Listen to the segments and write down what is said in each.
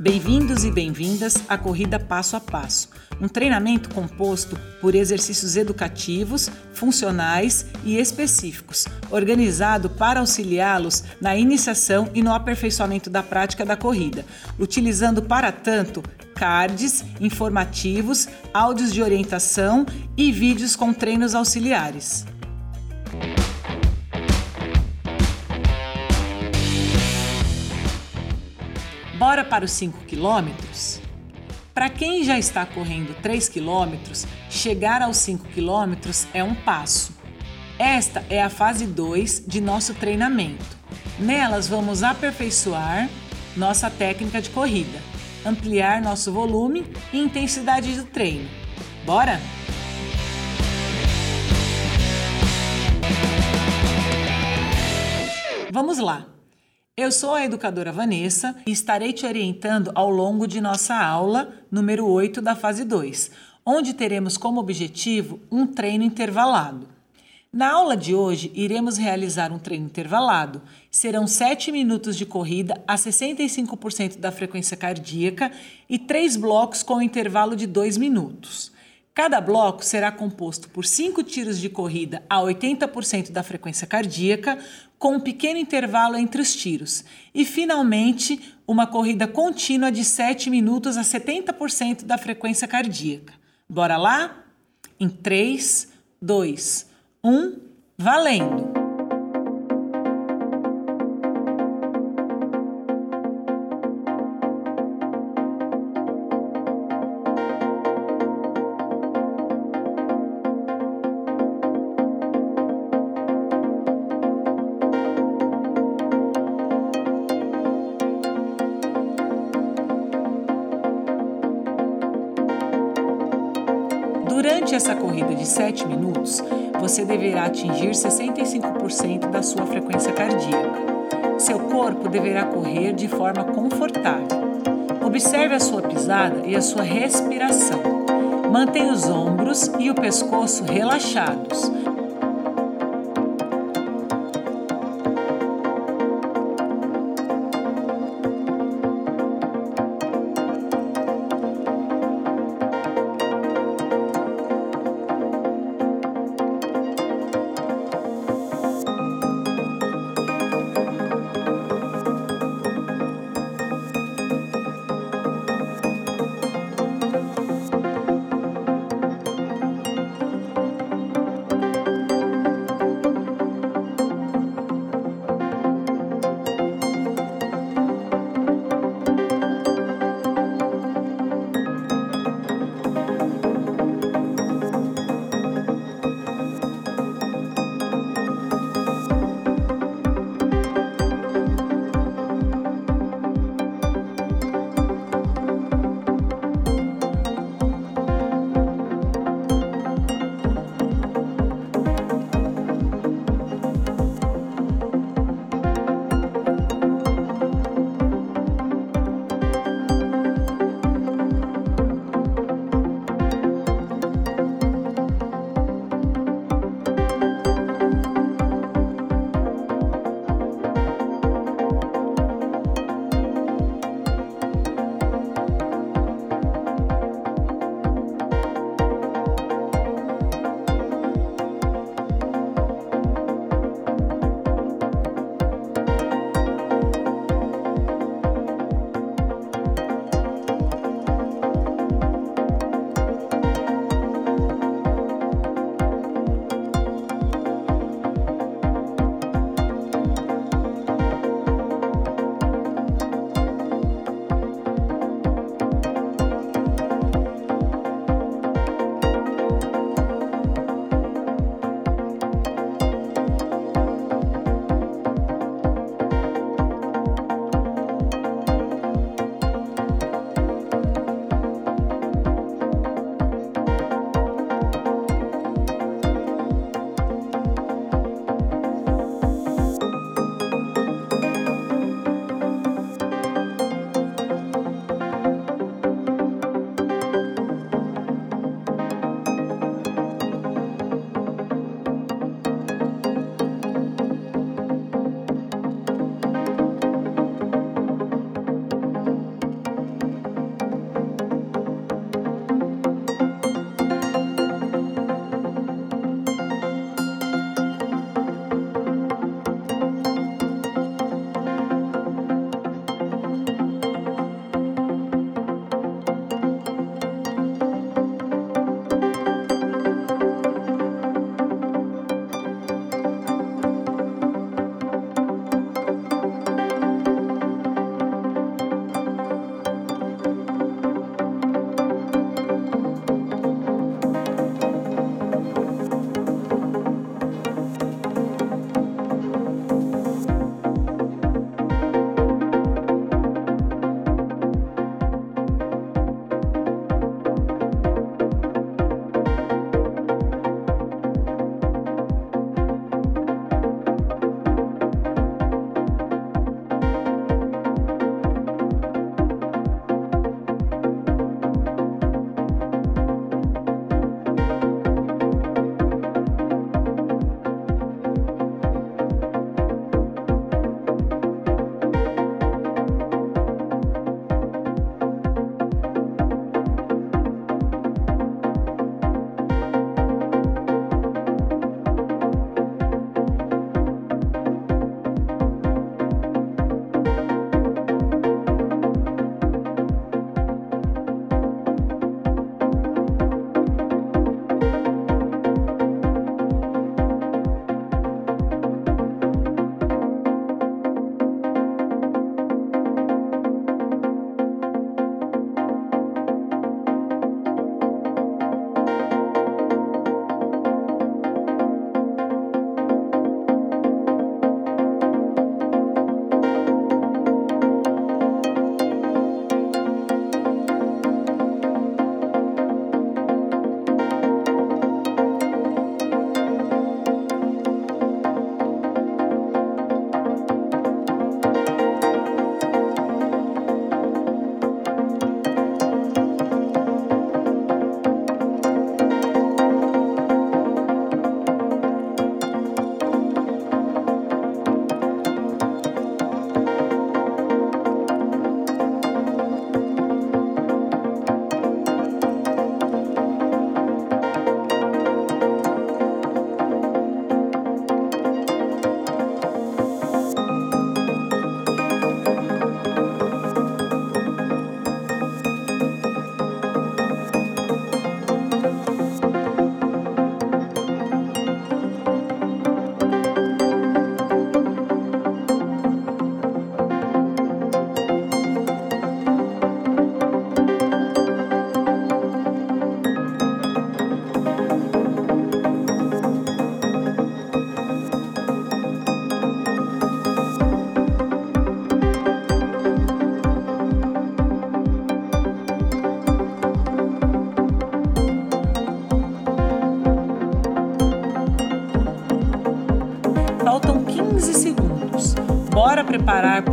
Bem-vindos e bem-vindas à Corrida Passo a Passo, um treinamento composto por exercícios educativos, funcionais e específicos, organizado para auxiliá-los na iniciação e no aperfeiçoamento da prática da corrida, utilizando para tanto cards informativos, áudios de orientação e vídeos com treinos auxiliares. Bora para os 5 quilômetros? Para quem já está correndo 3 quilômetros, chegar aos 5 quilômetros é um passo. Esta é a fase 2 de nosso treinamento. Nelas vamos aperfeiçoar nossa técnica de corrida, ampliar nosso volume e intensidade do treino. Bora? Vamos lá! Eu sou a educadora Vanessa e estarei te orientando ao longo de nossa aula número 8 da fase 2, onde teremos como objetivo um treino intervalado. Na aula de hoje, iremos realizar um treino intervalado. Serão 7 minutos de corrida a 65% da frequência cardíaca e 3 blocos com intervalo de 2 minutos. Cada bloco será composto por 5 tiros de corrida a 80% da frequência cardíaca, com um pequeno intervalo entre os tiros. E, finalmente, uma corrida contínua de 7 minutos a 70% da frequência cardíaca. Bora lá? Em 3, 2, 1, valendo! Durante essa corrida de 7 minutos, você deverá atingir 65% da sua frequência cardíaca. Seu corpo deverá correr de forma confortável. Observe a sua pisada e a sua respiração. Mantenha os ombros e o pescoço relaxados.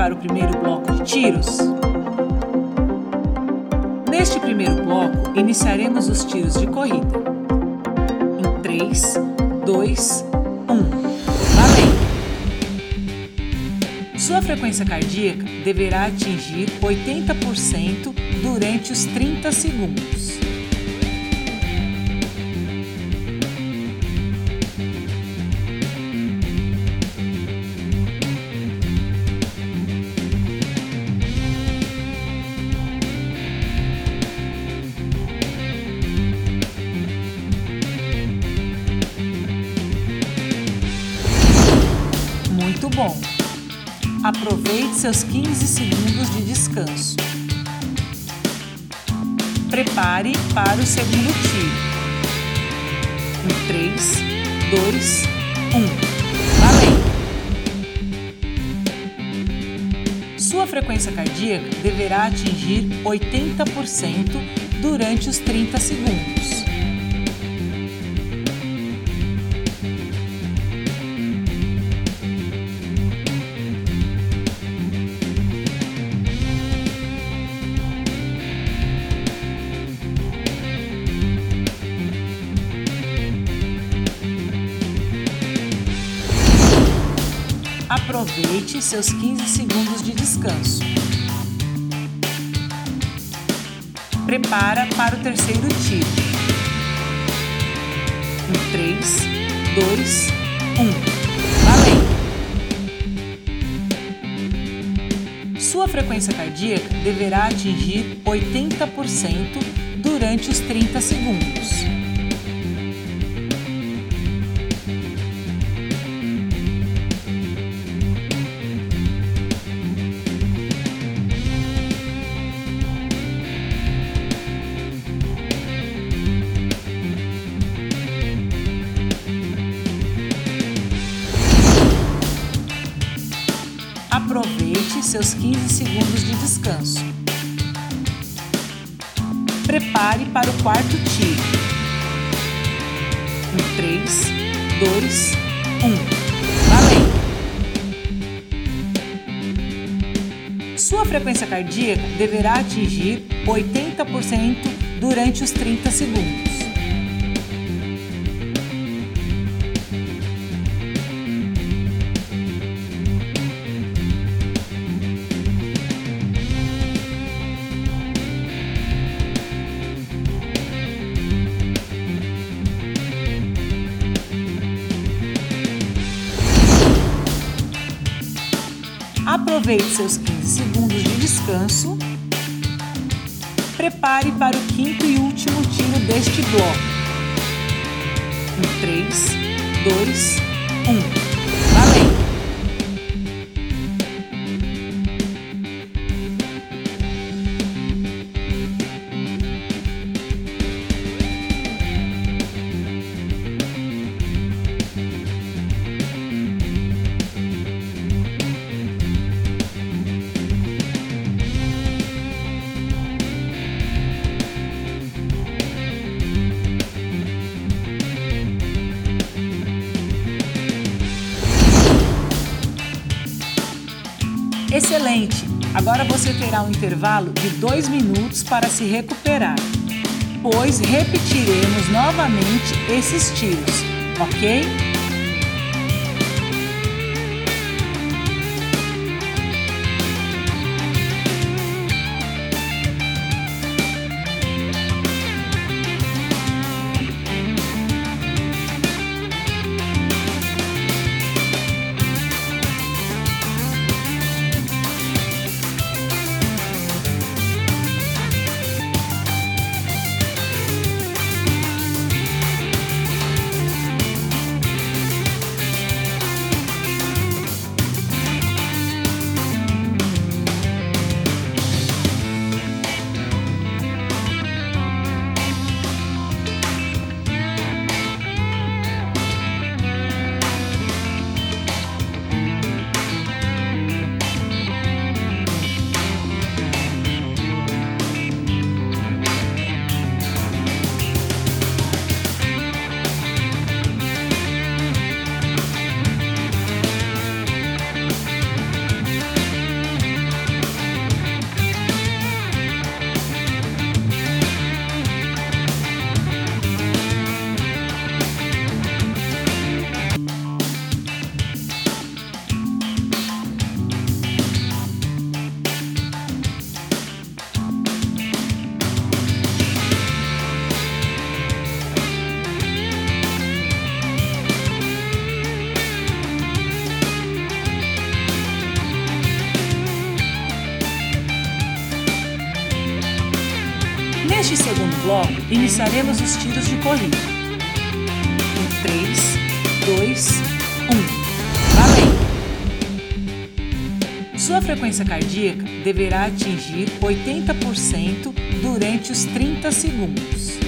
Para o primeiro bloco de tiros? Neste primeiro bloco, iniciaremos os tiros de corrida. Em 3, 2, 1. Valendo! Sua frequência cardíaca deverá atingir 80% durante os 30 segundos. Aproveite seus 15 segundos de descanso. Prepare para o segundo tiro. Em 3, 2, 1. Valendo! Sua frequência cardíaca deverá atingir 80% durante os 30 segundos. Aproveite seus 15 segundos de descanso. Prepara para o terceiro tiro. Em 3, 2, 1. Valendo! Sua frequência cardíaca deverá atingir 80% durante os 30 segundos. Seus 15 segundos de descanso. Prepare para o quarto tiro. Em 3, 2, 1. Valendo! Sua frequência cardíaca deverá atingir 80% durante os 30 segundos. Aproveite seus 15 segundos de descanso. Prepare para o quinto e último tiro deste bloco. Em 3, 2, 1. Excelente! Agora você terá um intervalo de dois minutos para se recuperar, pois repetiremos novamente esses tiros, ok? Iniciaremos os tiros de corrida. Em 3, 2, 1. Valendo! Sua frequência cardíaca deverá atingir 80% durante os 30 segundos.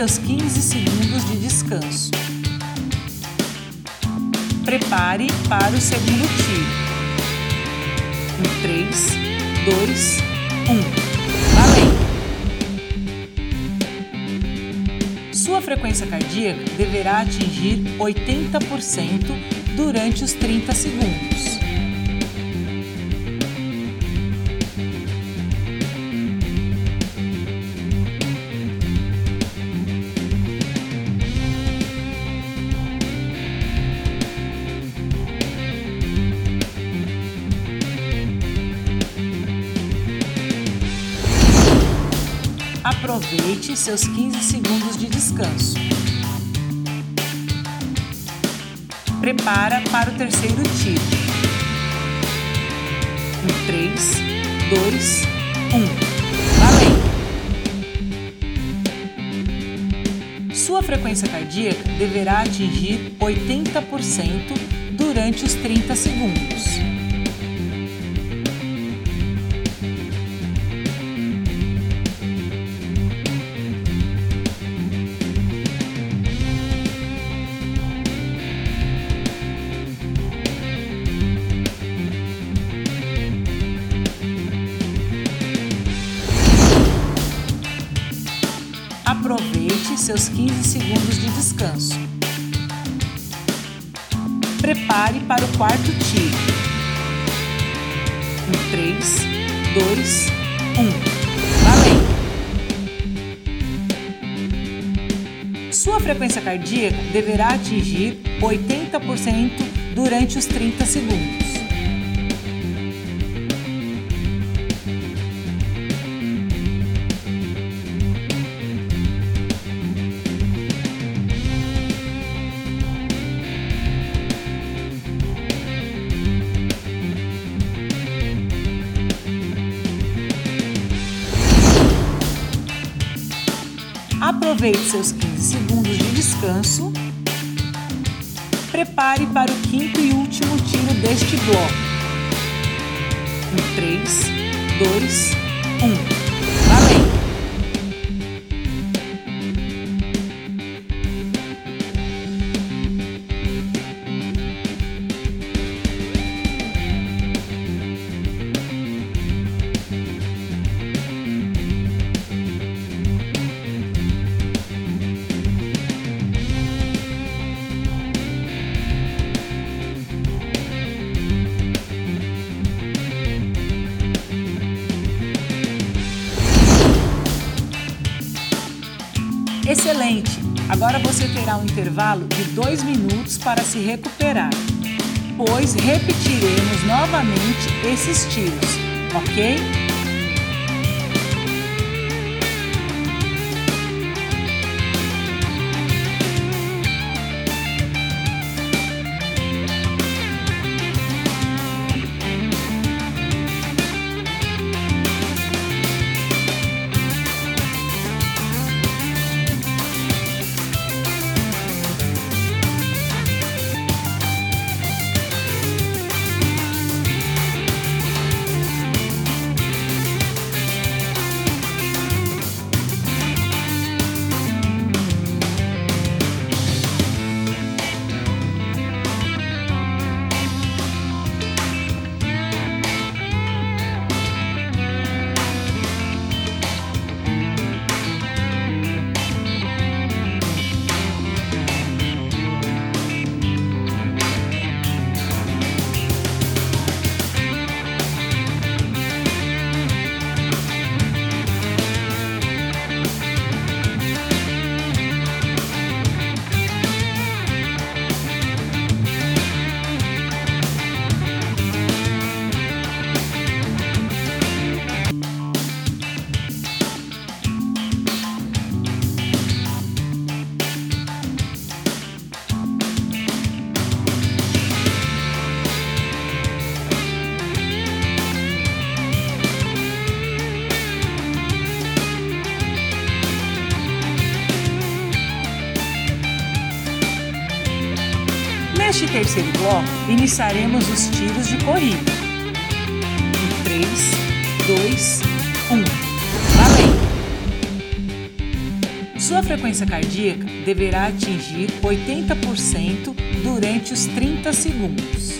Seus 15 segundos de descanso. Prepare para o segundo tiro. Em 3, 2, 1. Valendo! Sua frequência cardíaca deverá atingir 80% durante os 30 segundos. Aproveite seus 15 segundos de descanso. Prepara para o terceiro tiro. Em 3, 2, 1. Valendo! Sua frequência cardíaca deverá atingir 80% durante os 30 segundos. Seus 15 segundos de descanso. Prepare para o quarto tiro. Em 3, 2, 1. Valendo! Sua frequência cardíaca deverá atingir 80% durante os 30 segundos. Aproveite seus 15 segundos de descanso. Prepare para o quinto e último tiro deste bloco. Em 3, 2, 1. Excelente! Agora você terá um intervalo de 2 minutos para se recuperar, pois repetiremos novamente esses tiros, ok? Neste terceiro bloco, iniciaremos os tiros de corrida. Em 3, 2, 1. Valendo! Sua frequência cardíaca deverá atingir 80% durante os 30 segundos.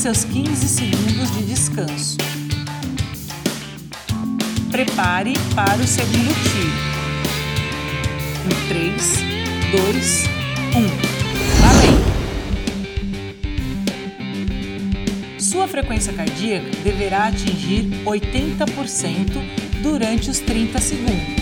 Seus 15 segundos de descanso. Prepare para o segundo tiro. Em 3, 2, 1. Valendo! Sua frequência cardíaca deverá atingir 80% durante os 30 segundos.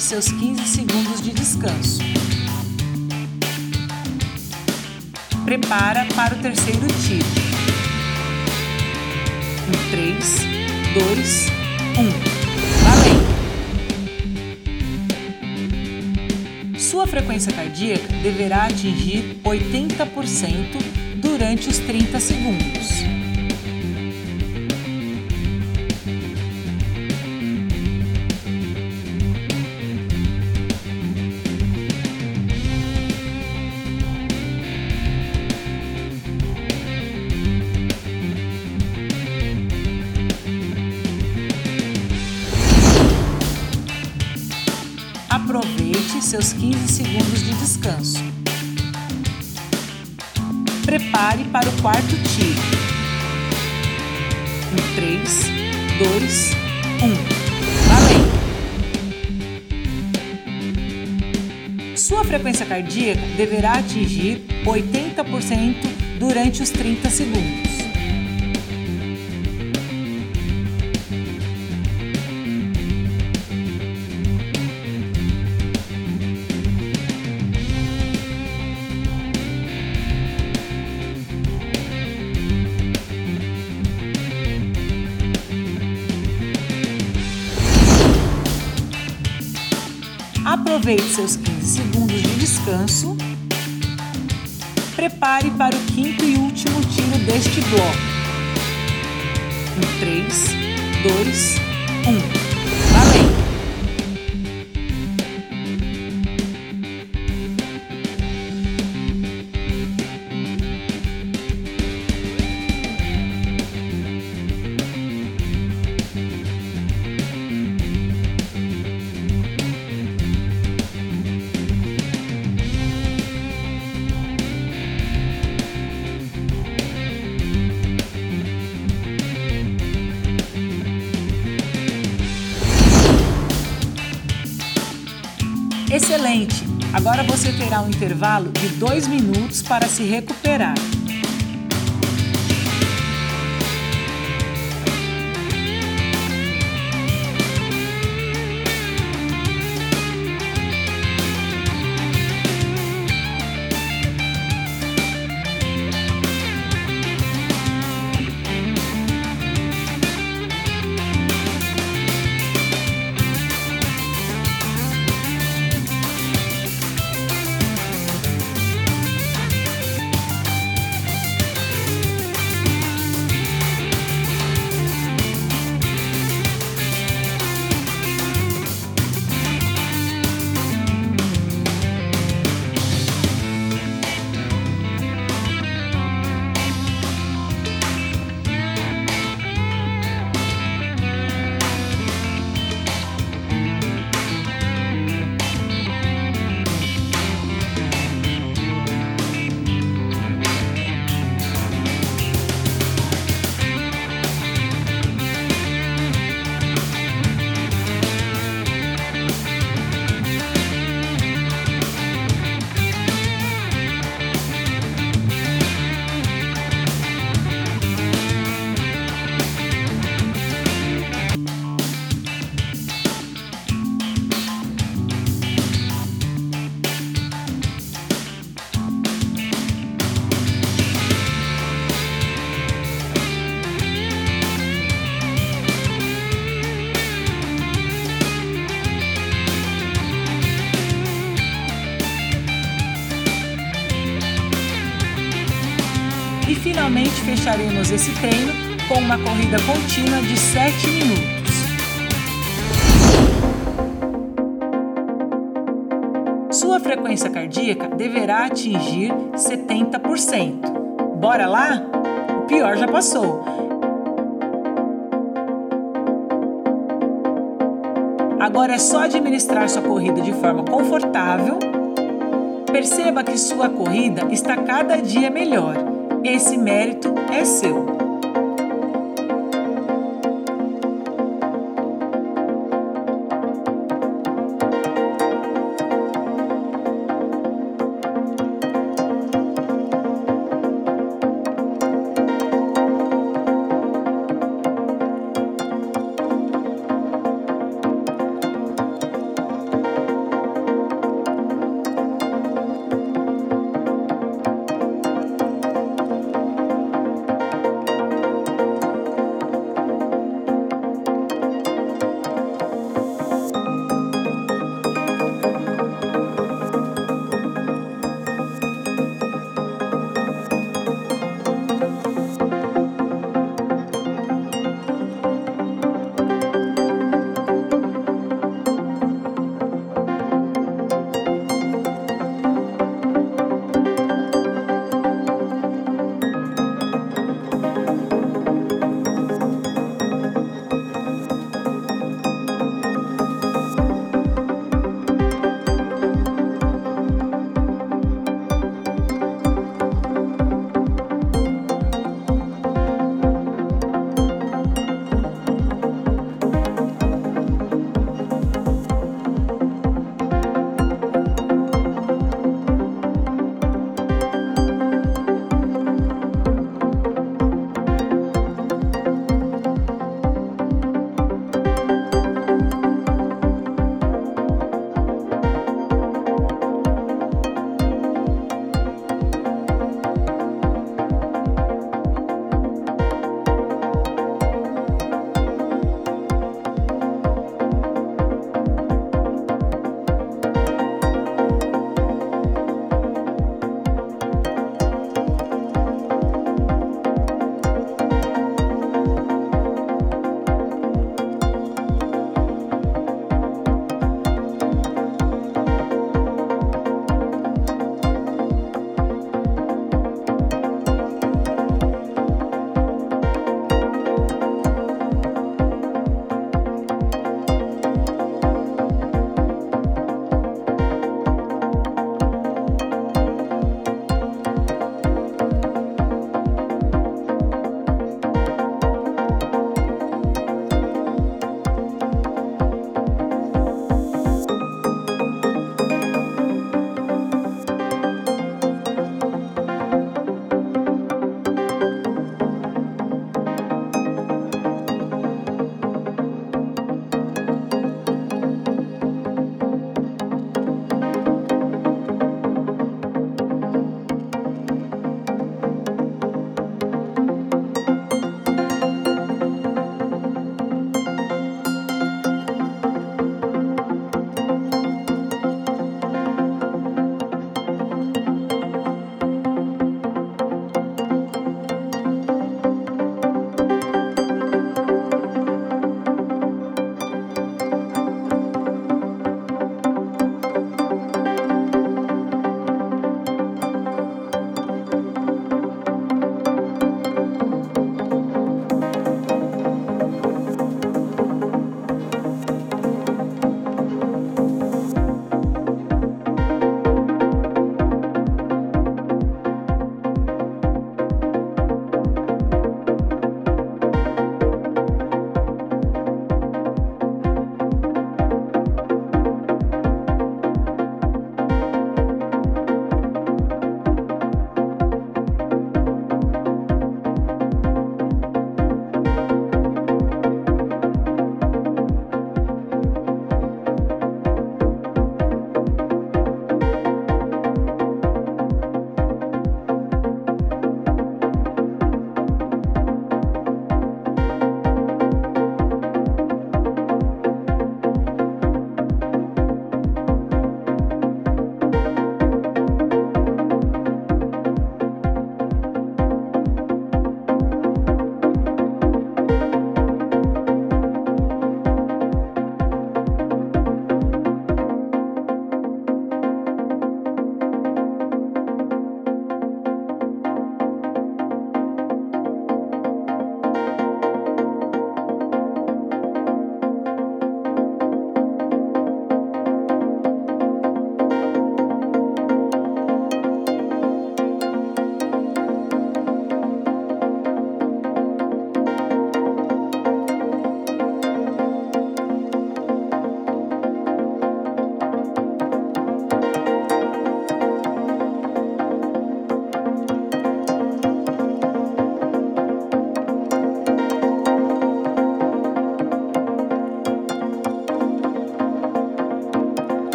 Seus 15 segundos de descanso. Prepara para o terceiro tiro. Em 3, 2, 1. Valendo! Sua frequência cardíaca deverá atingir 80% durante os 30 segundos. Seus 15 segundos de descanso. Prepare para o quarto tiro. Em 3, 2, 1. Valendo! Sua frequência cardíaca deverá atingir 80% durante os 30 segundos. Aproveite seus 15 segundos de descanso. Prepare para o quinto e último tiro deste bloco. Em 3, 2, 1. Agora você terá um intervalo de dois minutos para se recuperar. Fecharemos esse treino com uma corrida contínua de 7 minutos. Sua frequência cardíaca deverá atingir 70%. Bora lá? O pior já passou. Agora é só administrar sua corrida de forma confortável. Perceba que sua corrida está cada dia melhor. Esse mérito é seu.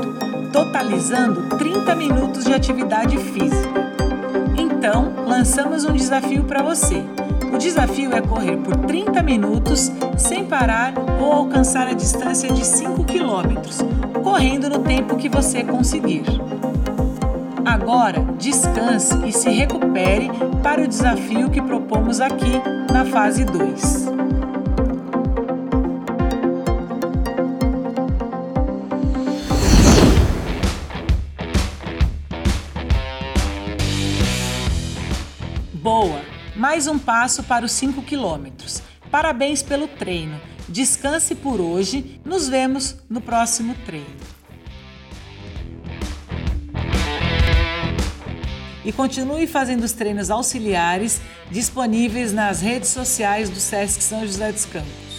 Número 8, totalizando 30 minutos de atividade física. Então, lançamos um desafio para você. O desafio é correr por 30 minutos sem parar ou alcançar a distância de 5 quilômetros, correndo no tempo que você conseguir. Agora, descanse e se recupere para o desafio que propomos aqui na fase 2. Mais um passo para os 5 quilômetros. Parabéns pelo treino. Descanse por hoje. Nos vemos no próximo treino. E continue fazendo os treinos auxiliares disponíveis nas redes sociais do SESC São José dos Campos.